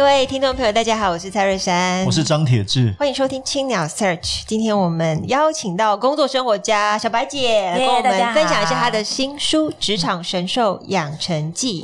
各位听众朋友，大家好，我是蔡瑞山，我是张铁志，欢迎收听青鸟 Search。今天我们邀请到工作生活家小白姐，yeah, 跟我们分享一下她的新书《职场神兽养成记》。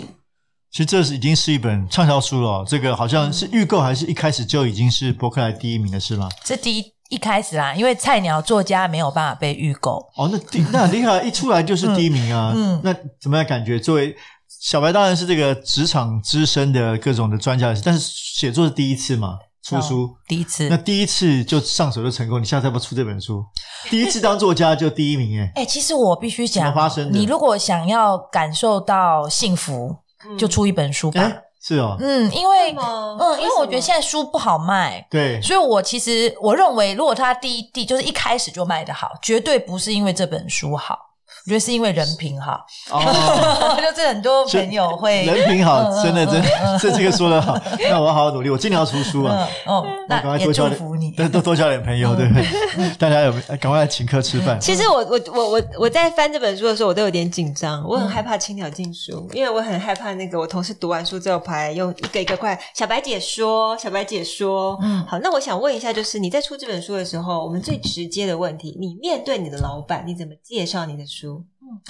其实这是已经是一本畅销书了，这个好像是预购还是一开始就已经是博客来第一名的是吗？是第一一开始啊，因为菜鸟作家没有办法被预购。哦，那那很厉害，一出来就是第一名啊！嗯，那怎么样感觉？作为小白当然是这个职场资深的各种的专家，但是写作是第一次嘛，出书、哦、第一次，那第一次就上手就成功，你下次要不要出这本书？第一次当作家就第一名耶！哎、欸，其实我必须讲，怎么发生的？你如果想要感受到幸福，嗯、就出一本书吧。欸、是哦，嗯，因为嗯，因为我觉得现在书不好卖，对，所以我其实我认为，如果他第一第就是一开始就卖的好，绝对不是因为这本书好。我觉得是因为人品好，哦，就是很多朋友会人品好，真的，真的，这这个说的好。那我要好好努力，我尽量要出书啊。哦，那赶快多交点，多多多交点朋友，对不对？大家有赶快请客吃饭。其实我我我我我在翻这本书的时候，我都有点紧张，我很害怕青鸟进书，因为我很害怕那个我同事读完书之后，跑来用一个一个快小白姐说，小白姐说，嗯，好。那我想问一下，就是你在出这本书的时候，我们最直接的问题，你面对你的老板，你怎么介绍你的书？嗯，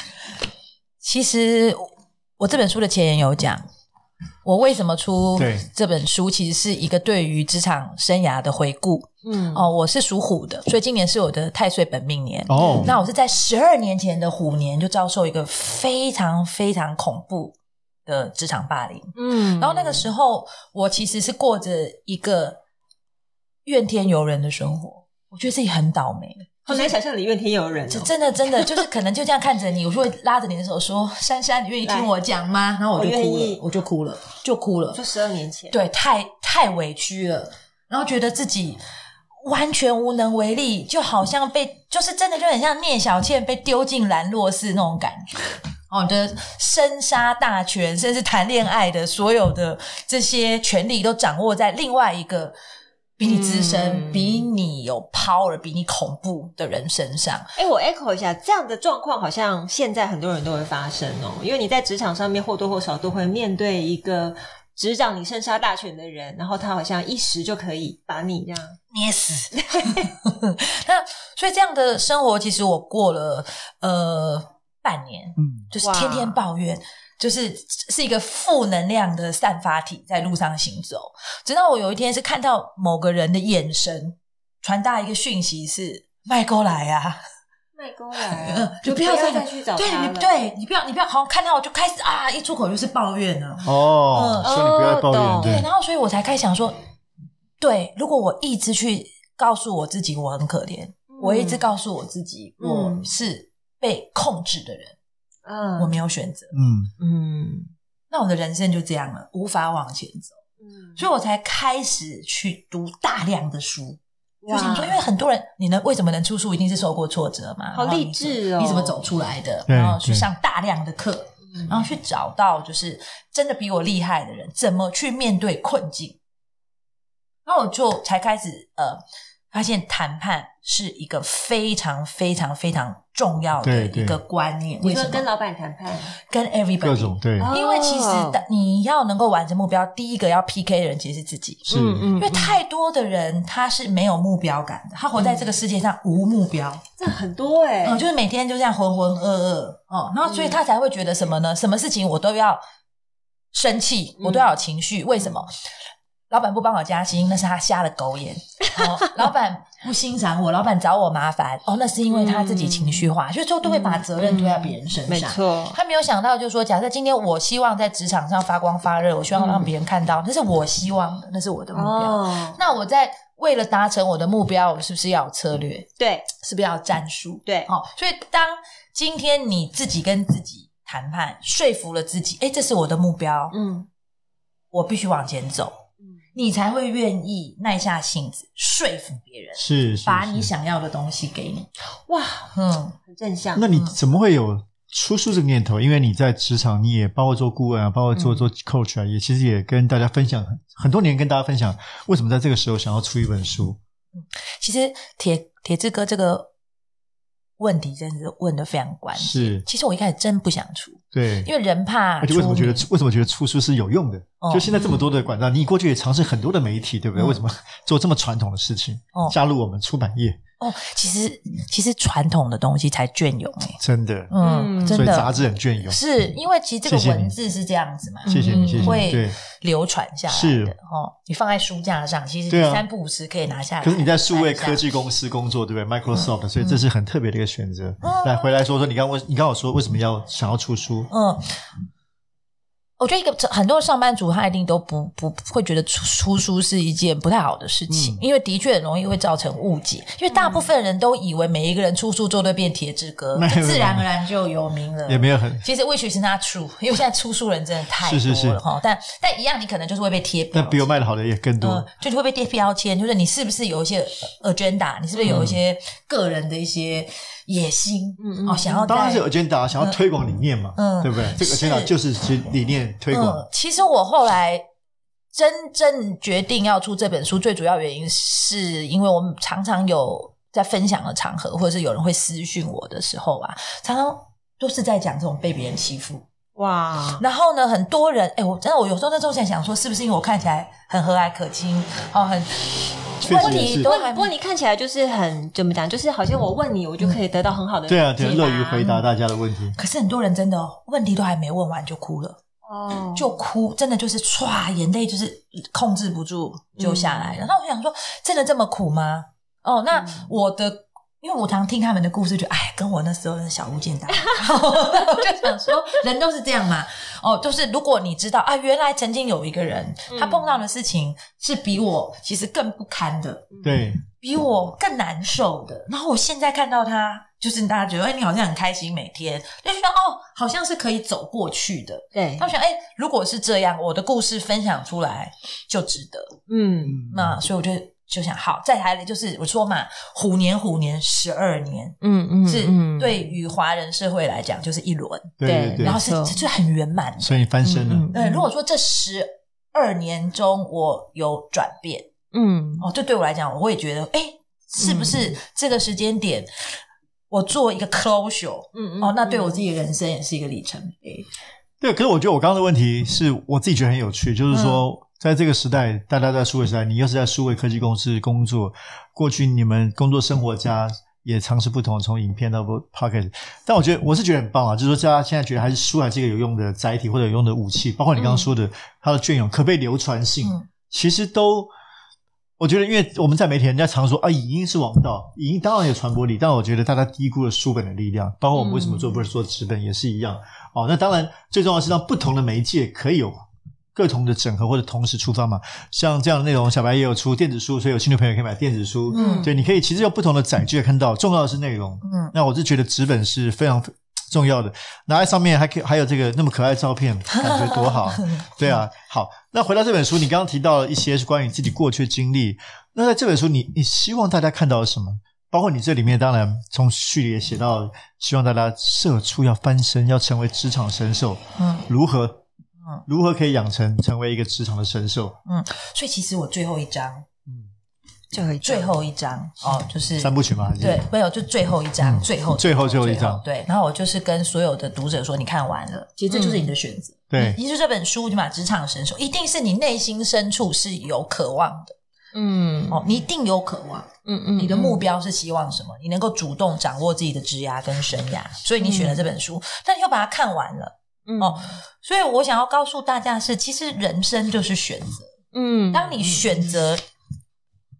其实我这本书的前言有讲，我为什么出这本书，其实是一个对于职场生涯的回顾。嗯，哦，我是属虎的，所以今年是我的太岁本命年。哦，那我是在十二年前的虎年就遭受一个非常非常恐怖的职场霸凌。嗯，然后那个时候我其实是过着一个怨天尤人的生活，我觉得自己很倒霉。很难想象里怨天有人，哦，真的真的就是可能就这样看着你，我就会拉着你的手说：“珊珊，你愿意听我讲吗？”然后我就哭了，我就哭了，就哭了。就十二年前，对，太太委屈了，然后觉得自己完全无能为力，就好像被就是真的就很像聂小倩被丢进兰若寺那种感觉。哦，你的生杀大权，甚至谈恋爱的所有的这些权利，都掌握在另外一个。比你资深、嗯、比你有 power、比你恐怖的人身上。哎、欸，我 echo 一下，这样的状况好像现在很多人都会发生哦。因为你在职场上面或多或少都会面对一个执掌你生杀大权的人，然后他好像一时就可以把你这样捏死。那所以这样的生活，其实我过了呃半年，嗯，就是天天抱怨。就是是一个负能量的散发体，在路上行走。直到我有一天是看到某个人的眼神传达一个讯息是，是麦哥来啊，麦哥来啊，就不要再，再去找他了。对，你对你不要，你不要，好像看到我就开始啊，一出口就是抱怨了。哦，嗯、所以你不要抱怨。哦、对，然后所以我才开始想说，对，如果我一直去告诉我自己我很可怜，嗯、我一直告诉我自己我是被控制的人。嗯，我没有选择。嗯嗯，那我的人生就这样了，无法往前走。嗯，所以我才开始去读大量的书，就想说，因为很多人，你能为什么能出书，一定是受过挫折嘛？好励志哦！你怎么走出来的？然后去上大量的课，然后去找到就是真的比我厉害的人，怎么去面对困境。然后我就才开始呃。发现谈判是一个非常非常非常重要的一个观念。你说跟老板谈判，跟 everybody 各种对，因为其实你要能够完成目标，第一个要 PK 的人其实是自己。是，因为太多的人他是没有目标感的，他活在这个世界上无目标。这很多哎，嗯，就是每天就这样浑浑噩噩哦，然后所以他才会觉得什么呢？什么事情我都要生气，我都要有情绪，为什么？老板不帮我加薪，那是他瞎了狗眼。哦，老板不欣赏我，老板找我麻烦，哦，那是因为他自己情绪化，嗯、所以说都会把责任推在别人身上。没错，他没有想到，就是说，假设今天我希望在职场上发光发热，我希望让别人看到，那是我希望的，那是我的目标。哦、那我在为了达成我的目标，我是不是要有策略？对，是不是要有战术？对，哦，所以当今天你自己跟自己谈判，说服了自己，哎，这是我的目标，嗯，我必须往前走。你才会愿意耐下性子说服别人，是，把你想要的东西给你。哇，嗯，很正向。那你怎么会有出书这个念头？因为你在职场，你也包括做顾问啊，包括做做 coach 啊，也其实也跟大家分享很多年，跟大家分享为什么在这个时候想要出一本书。嗯，其实铁铁志哥这个。问题真是问的非常关键。是，其实我一开始真不想出，对，因为人怕。而且为什么觉得为什么觉得出书是有用的？哦、就现在这么多的管道，嗯、你过去也尝试很多的媒体，对不对？嗯、为什么做这么传统的事情？哦、加入我们出版业。哦，其实其实传统的东西才隽永哎，真的，嗯，真的，所以杂志很隽永，是因为其实这个文字是这样子嘛，谢谢你，谢谢你，会流传下来的哦。你放在书架上，其实三不五时可以拿下来。可是你在数位科技公司工作，对不对？Microsoft，所以这是很特别的一个选择。来，回来说说，你刚问，你刚我说为什么要想要出书？嗯。我觉得一个很多上班族他一定都不不会觉得出出书是一件不太好的事情，嗯、因为的确很容易会造成误解。因为大部分人都以为每一个人出书就会变铁之哥，就自然而然就有名了。也没有很，其实 which is not true，因为现在出书人真的太多了哈。但但一样，你可能就是会被贴标签，但比我卖的好的也更多，嗯、就是会被贴标签，就是你是不是有一些 agenda，你是不是有一些个人的一些。野心，嗯哦，想要当然是有 agenda，想要推广理念嘛，嗯，对不对？这个 agenda 就是其理念推广。其实我后来真正决定要出这本书，最主要原因是因为我们常常有在分享的场合，或者是有人会私讯我的时候啊，常常都是在讲这种被别人欺负。哇！然后呢，很多人，哎，我真的，我有时候那时候在想说，是不是因为我看起来很和蔼可亲，哦，很。问题都还，不过你看起来就是很怎么讲，就是好像我问你，我就可以得到很好的对啊，对，乐于回答大家的问题。可是很多人真的问题都还没问完就哭了，哦，就哭，真的就是唰，眼泪就是控制不住就下来了。那我想说，真的这么苦吗？哦，那我的。因为我常听他们的故事，就哎，跟我那时候的小巫见大巫，我就想说，人都是这样嘛。哦，就是如果你知道啊，原来曾经有一个人，他碰到的事情是比我其实更不堪的，对，比我更难受的。然后我现在看到他，就是大家觉得，哎，你好像很开心，每天就觉得哦，好像是可以走过去的。对，他想，哎，如果是这样，我的故事分享出来就值得。嗯，那所以我觉得。就想好，再来的就是我说嘛，虎年虎年十二年，嗯嗯，是对于华人社会来讲就是一轮，对，然后是就很圆满，所以翻身了。对，如果说这十二年中我有转变，嗯，哦，这对我来讲，我也觉得，哎，是不是这个时间点我做一个 closure，嗯嗯，哦，那对我自己的人生也是一个里程碑。对，可是我觉得我刚刚的问题是我自己觉得很有趣，就是说。在这个时代，大家在数位时代，你又是在数位科技公司工作，过去你们工作生活家也尝试不同，从影片到 podcast，但我觉得我是觉得很棒啊，就是说大家现在觉得还是书还是一个有用的载体或者有用的武器，包括你刚刚说的它的隽永可被流传性，嗯、其实都我觉得，因为我们在媒体，人家常说啊，影音是王道，影音当然有传播力，但我觉得大家低估了书本的力量，包括我们为什么做不是做纸本也是一样哦。那当然最重要的是让不同的媒介可以有。各同的整合或者同时出发嘛，像这样的内容，小白也有出电子书，所以有兴趣的朋友可以买电子书。嗯，对，你可以其实有不同的载具看到，重要的是内容。嗯，那我是觉得纸本是非常重要的，拿在上面还可以还有这个那么可爱的照片，感觉多好。对啊，好，那回到这本书，你刚刚提到了一些是关于自己过去的经历，那在这本书你你希望大家看到什么？包括你这里面当然从序里也写到，希望大家社畜要翻身，要成为职场神兽。嗯，如何？嗯，如何可以养成成为一个职场的神兽？嗯，所以其实我最后一章，嗯，最后最后一章哦，就是三部曲吗？对，没有，就最后一章，最后最后最后一章。对，然后我就是跟所有的读者说，你看完了，其实这就是你的选择。对，其实这本书就把职场神兽，一定是你内心深处是有渴望的。嗯，哦，你一定有渴望。嗯嗯，你的目标是希望什么？你能够主动掌握自己的职涯跟生涯，所以你选了这本书，但你又把它看完了。嗯、哦，所以我想要告诉大家的是，其实人生就是选择。嗯，当你选择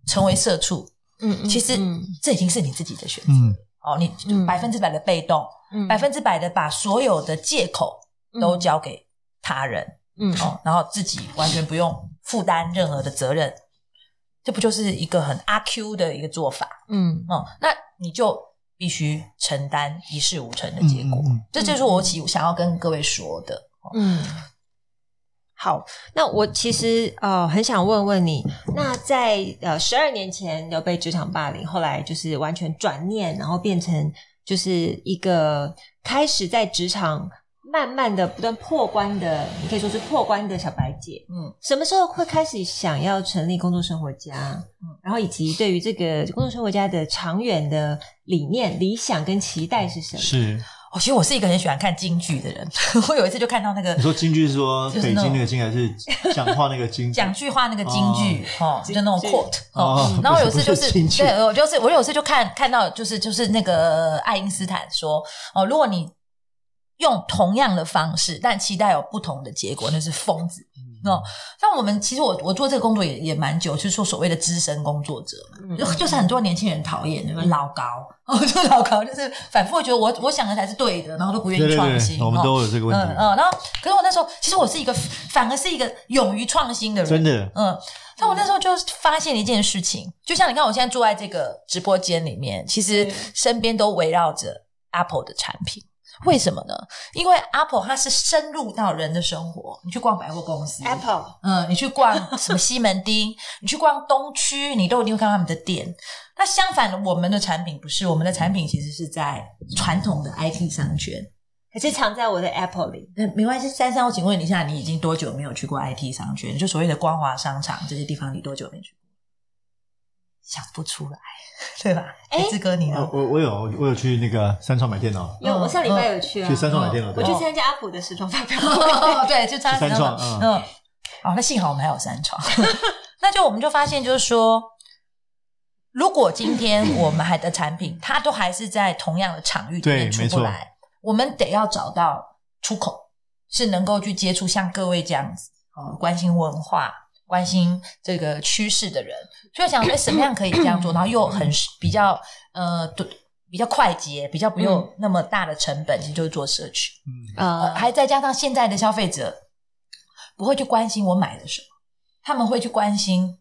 成为社畜，嗯，其实这已经是你自己的选择。嗯，哦，你百分之百的被动，嗯，百分之百的把所有的借口都交给他人，嗯，哦，然后自己完全不用负担任何的责任，这不就是一个很阿 Q 的一个做法？嗯，哦，那你就。必须承担一事无成的结果，嗯嗯嗯、这就是我想想要跟各位说的。嗯，好，那我其实呃很想问问你，那在呃十二年前有被职场霸凌，后来就是完全转念，然后变成就是一个开始在职场慢慢的不断破关的，你可以说是破关的小白姐。嗯，什么时候会开始想要成立工作生活家？嗯，然后以及对于这个工作生活家的长远的理念、理想跟期待是什么？是。其实我是一个很喜欢看京剧的人。我有一次就看到那个，你说京剧是说北京那个京，还是讲话那个京？讲句话那个京剧哦，就那种 quote 哦。然后有一次就是，对，我就是我有一次就看看到，就是就是那个爱因斯坦说哦，如果你用同样的方式，但期待有不同的结果，那是疯子。哦，像我们其实我我做这个工作也也蛮久，就是说所谓的资深工作者，嗯、就是很多年轻人讨厌那个老高 哦，就老高就是反复会觉得我我想的才是对的，然后都不愿意创新。我们都有这个问题。嗯嗯，然后可是我那时候其实我是一个反而是一个勇于创新的人，真的。嗯，但我那时候就发现了一件事情，就像你看我现在坐在这个直播间里面，其实身边都围绕着 Apple 的产品。为什么呢？因为 Apple 它是深入到人的生活。你去逛百货公司，Apple，嗯，你去逛什么西门町，你去逛东区，你都一定会看到他们的店。那相反的，我们的产品不是，我们的产品其实是在传统的 IT 商圈，可是藏在我的 Apple 里。嗯，没关系，珊珊，我请问你一下，你已经多久没有去过 IT 商圈？就所谓的光华商场这些地方，你多久没去过？想不出来。对吧？哎，志哥，你呢？我我有我有去那个三创买电脑。有，我上礼拜有去啊。去三创买电脑。我去参加阿普的时装发表会。对，就参加三创。嗯。哦，那幸好我们还有三创。那就我们就发现，就是说，如果今天我们还的产品，它都还是在同样的场域里面出不来，我们得要找到出口，是能够去接触像各位这样子，哦，关心文化。关心这个趋势的人，所以想说，什么样可以这样做，然后又很比较呃，比较快捷，比较不用那么大的成本，其实就是做社区。嗯呃，还再加上现在的消费者不会去关心我买了什么，他们会去关心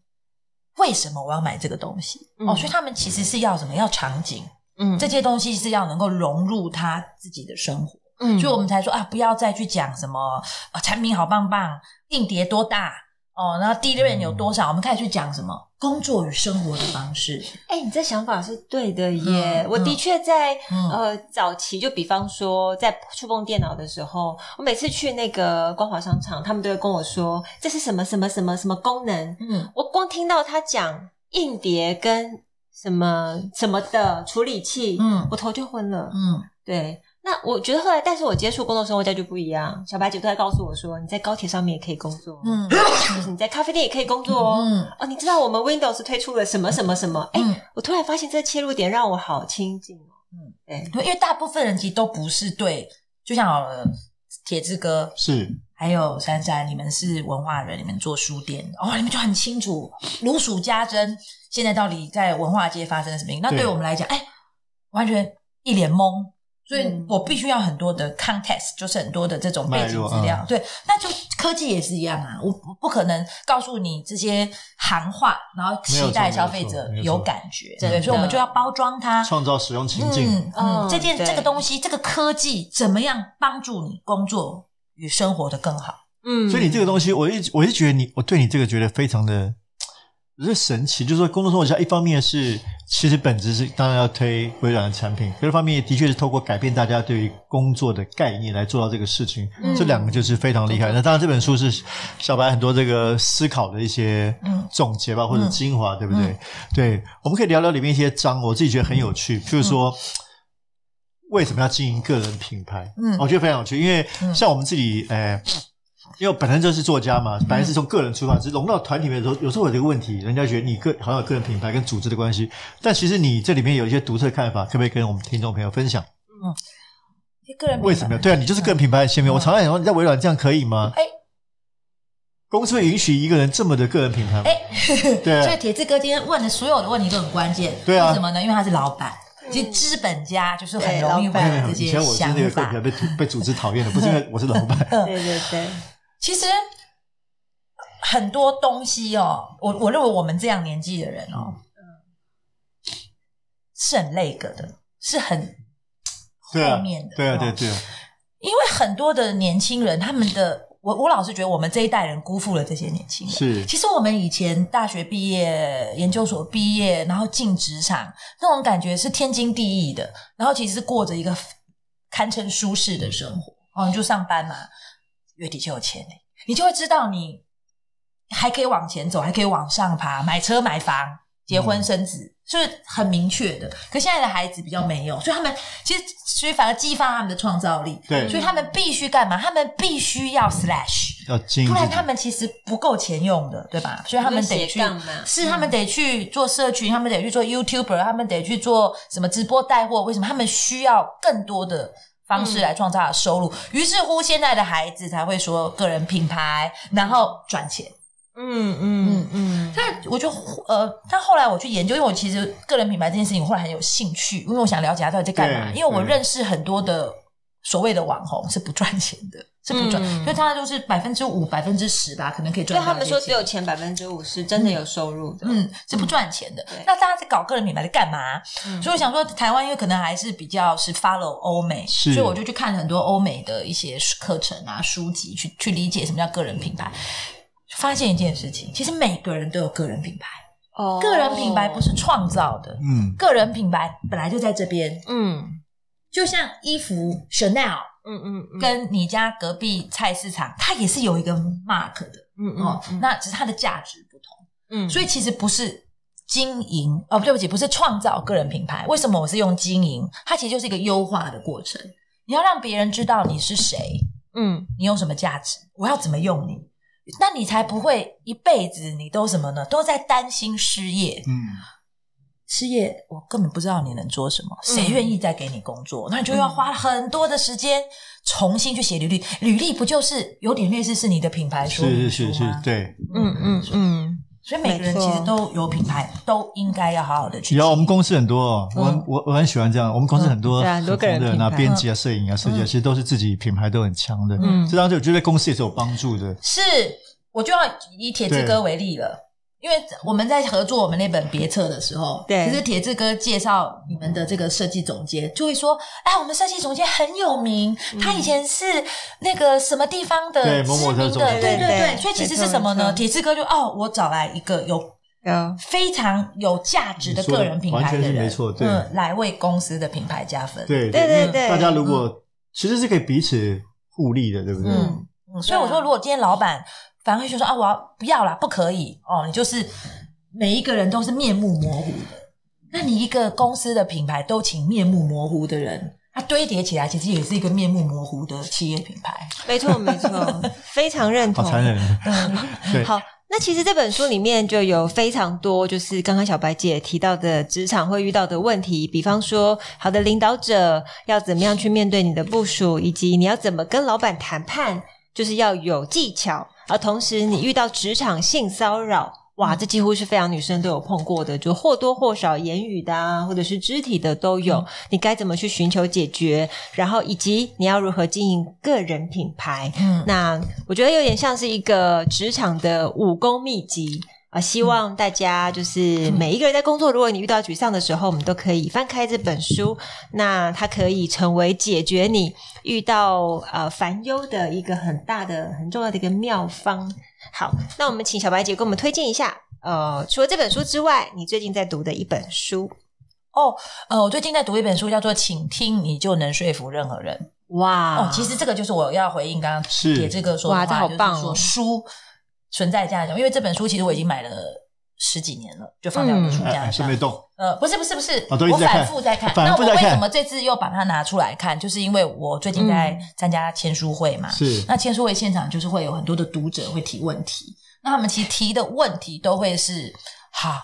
为什么我要买这个东西。嗯、哦，所以他们其实是要什么？要场景。嗯，这些东西是要能够融入他自己的生活。嗯，所以我们才说啊，不要再去讲什么啊，产品好棒棒，硬碟多大。哦，然后 DRAM 有多少？嗯、我们开始去讲什么工作与生活的方式。哎，你这想法是对的耶！嗯、我的确在、嗯、呃早期，就比方说在触碰电脑的时候，我每次去那个光华商场，他们都会跟我说这是什么什么什么什么功能。嗯，我光听到他讲硬碟跟什么什么的处理器，嗯，我头就昏了。嗯，对。那我觉得后来，但是我接触工作生活家就不一样。小白姐都在告诉我说，你在高铁上面也可以工作，嗯，就 是你在咖啡店也可以工作哦。嗯，哦，你知道我们 Windows 推出了什么什么什么？哎、嗯，我突然发现这个切入点让我好亲近哦。嗯，对，因为大部分人其实都不是对，就像好了铁志哥是，还有珊珊，你们是文化人，你们做书店，哦，你们就很清楚如数家珍，现在到底在文化界发生了什么？那对我们来讲，哎，完全一脸懵。所以我必须要很多的 context，就是很多的这种背景资料。对，那就科技也是一样啊，我不可能告诉你这些行话，然后期待消费者有感觉。对，所以我们就要包装它，创造使用情境。嗯嗯，这件这个东西，这个科技怎么样帮助你工作与生活的更好？嗯，所以你这个东西，我一我一直觉得你，我对你这个觉得非常的。我觉得神奇，就是说，工作生活家一方面是其实本质是当然要推微软的产品，另一方面的确是透过改变大家对于工作的概念来做到这个事情。嗯、这两个就是非常厉害。那当然，这本书是小白很多这个思考的一些总结吧，嗯、或者精华，对不对？嗯、对，我们可以聊聊里面一些章，我自己觉得很有趣。就是说，为什么要经营个人品牌？嗯，我觉得非常有趣，因为像我们自己，哎。因为本身就是作家嘛，本来是从个人出发，只是融到团体里面的时候，有时候有这个问题，人家觉得你个好像有个人品牌跟组织的关系，但其实你这里面有一些独特的看法，可不可以跟我们听众朋友分享？嗯，个人为什么？对啊，你就是个人品牌的前面。嗯、我常常想说，你在微软这样可以吗？哎，公司会允许一个人这么的个人品牌吗？哎，对、啊。所以铁志哥今天问的所有的问题都很关键。对啊。为什么呢？因为他是老板，其实资本家就是很容易会有这些想法。以前我是那个被被组织讨厌的，不是因为我是老板。对 对对。其实很多东西哦，我我认为我们这样年纪的人哦，嗯，是很累个的，是很后面的，对啊，对啊，对啊，因为很多的年轻人，他们的我我老是觉得我们这一代人辜负了这些年轻人。是，其实我们以前大学毕业、研究所毕业，然后进职场，那种感觉是天经地义的。然后其实是过着一个堪称舒适的生活。哦，你就上班嘛，月底就有钱，你就会知道你还可以往前走，还可以往上爬，买车买房。结婚生子、嗯、是很明确的，可现在的孩子比较没有，所以他们其实所以反而激发他们的创造力。对，所以他们必须干嘛？他们必须要 slash，不然他们其实不够钱用的，对吧？所以他们得去，是他们得去做社群，他们得去做 YouTuber，他们得去做什么直播带货？为什么他们需要更多的方式来创造收入？于、嗯、是乎，现在的孩子才会说个人品牌，然后赚钱。嗯嗯嗯，但我就呃，但后来我去研究，因为我其实个人品牌这件事情，我后来很有兴趣，因为我想了解他到底在干嘛。因为我认识很多的所谓的网红是不赚钱的，是不赚，因为他就是百分之五、百分之十吧，可能可以赚。对他们说只有前百分之五是真的有收入的，嗯，是不赚钱的。那大家在搞个人品牌在干嘛？所以我想说，台湾因为可能还是比较是 follow 欧美，所以我就去看很多欧美的一些课程啊、书籍，去去理解什么叫个人品牌。发现一件事情，其实每个人都有个人品牌。哦，oh. 个人品牌不是创造的，嗯，个人品牌本来就在这边，嗯，就像衣服 Chanel，嗯嗯，嗯跟你家隔壁菜市场，它也是有一个 mark 的，嗯嗯，哦，那只是它的价值不同，嗯，所以其实不是经营，哦，对不起，不是创造个人品牌。为什么我是用经营？它其实就是一个优化的过程。你要让别人知道你是谁，嗯，你有什么价值，我要怎么用你。那你才不会一辈子你都什么呢？都在担心失业。嗯，失业我根本不知道你能做什么，谁愿意再给你工作？嗯、那你就要花很多的时间重新去写履历。履历不就是有点类似是你的品牌说明书吗？是是是是，对，嗯嗯嗯。所以每个人其实都有品牌，都应该要好好的去。有，我们公司很多哦，我我我很喜欢这样。我们公司很多很多的，那编辑啊、摄影啊、设计啊，其实都是自己品牌都很强的。嗯，这当中我觉得公司也是有帮助的。是，我就要以铁志哥为例了。因为我们在合作我们那本别册的时候，对，其实铁志哥介绍你们的这个设计总监，就会说：“哎，我们设计总监很有名，他以前是那个什么地方的知名的，对对对。所以其实是什么呢？铁志哥就哦，我找来一个有非常有价值的个人品牌的人，没错，嗯，来为公司的品牌加分。对对对对，大家如果其实是可以彼此互利的，对不对？嗯嗯。所以我说，如果今天老板。反而会就说啊，我要不要啦？不可以哦！你就是每一个人都是面目模糊的。那你一个公司的品牌都请面目模糊的人，它堆叠起来其实也是一个面目模糊的企业品牌。没错，没错，非常认同。好残忍。嗯，对。好，那其实这本书里面就有非常多，就是刚刚小白姐提到的职场会遇到的问题，比方说，好的领导者要怎么样去面对你的部署，以及你要怎么跟老板谈判，就是要有技巧。而同时，你遇到职场性骚扰，哇，这几乎是非常女生都有碰过的，就或多或少言语的啊，或者是肢体的都有。嗯、你该怎么去寻求解决？然后以及你要如何经营个人品牌？嗯，那我觉得有点像是一个职场的武功秘籍。啊，希望大家就是每一个人在工作，如果你遇到沮丧的时候，我们都可以翻开这本书，那它可以成为解决你遇到呃烦忧的一个很大的、很重要的一个妙方。好，那我们请小白姐给我们推荐一下，呃，除了这本书之外，你最近在读的一本书哦，呃，我最近在读一本书，叫做《请听你就能说服任何人》。哇，哦，其实这个就是我要回应刚刚铁这个说的话，哇，这好棒哦，就是说书。存在价值，因为这本书其实我已经买了十几年了，就放在我的书架上。是没动。呃，不是不是不是，我反复在看。那我为什么这次又把它拿出来看？就是因为我最近在参加签书会嘛。是。那签书会现场就是会有很多的读者会提问题，那他们其实提的问题都会是：好，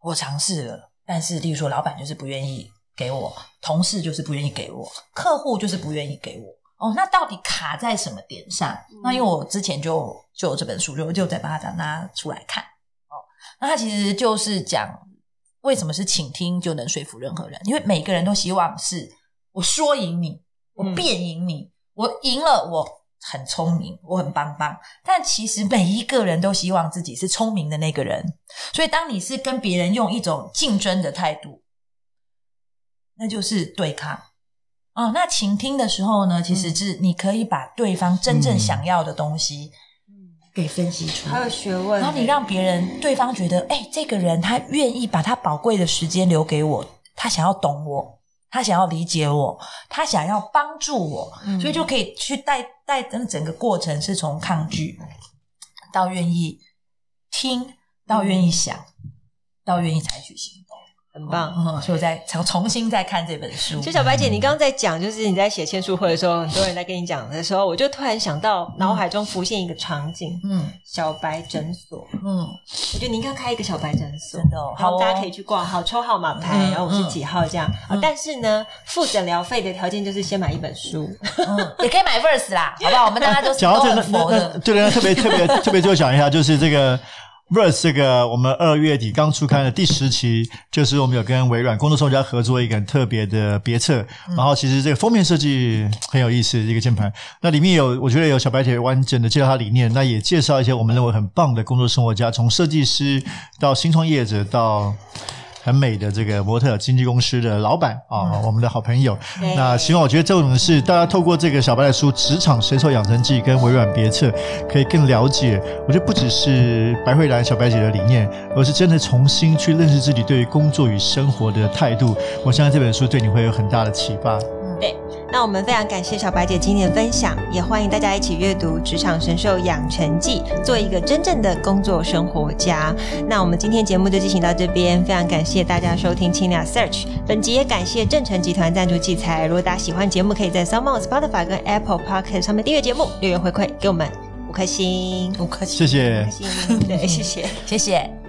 我尝试了，但是例如说老板就是不愿意给我，同事就是不愿意给我，客户就是不愿意给我。哦，那到底卡在什么点上？嗯、那因为我之前就就有这本书，就就在把它拿出来看。哦，那它其实就是讲为什么是倾听就能说服任何人？因为每个人都希望是我说赢你，我辩赢你，嗯、我赢了，我很聪明，我很棒棒。但其实每一个人都希望自己是聪明的那个人。所以当你是跟别人用一种竞争的态度，那就是对抗。哦，那倾听的时候呢，其实是你可以把对方真正想要的东西，给分析出来，还有学问。然后你让别人对方觉得，哎、欸，这个人他愿意把他宝贵的时间留给我，他想要懂我，他想要理解我，他想要帮助我，嗯、所以就可以去带带整整个过程是从抗拒到愿意听，到愿意想，到愿意采取行动。很棒，嗯，所以我再重重新再看这本书。其实小白姐，你刚刚在讲，就是你在写签书会的时候，很多人在跟你讲的时候，我就突然想到脑海中浮现一个场景，嗯，小白诊所，嗯，我觉得你应该开一个小白诊所，真的，好，大家可以去挂号抽号码牌，然后我是几号这样。但是呢，付诊疗费的条件就是先买一本书，嗯，也可以买 Verse 啦，好不好？我们大家都 是都很佛的。对对，特别特别特别就讲一下，就是这个。Verse 这个，我们二月底刚出刊的第十期，就是我们有跟微软工作生活家合作一个很特别的别册，然后其实这个封面设计很有意思，一个键盘，那里面有我觉得有小白铁完整的介绍它理念，那也介绍一些我们认为很棒的工作生活家，从设计师到新创业者到。很美的这个模特经纪公司的老板啊，嗯、我们的好朋友。那希望我觉得这种是大家透过这个小白的书《职场神兽养成记》跟微软别册，可以更了解。我觉得不只是白慧兰小白姐的理念，而是真的重新去认识自己对于工作与生活的态度。我相信这本书对你会有很大的启发。对，那我们非常感谢小白姐今天的分享，也欢迎大家一起阅读《职场神兽养成记》，做一个真正的工作生活家。那我们今天节目就进行到这边，非常感谢大家收听青鸟 Search。本集也感谢正成集团赞助器材。如果大家喜欢节目，可以在 SoundOn Spotify 跟 Apple Podcast 上面订阅节目，留言回馈给我们五颗星，五颗星，谢谢，五颗星，对，谢谢，谢谢。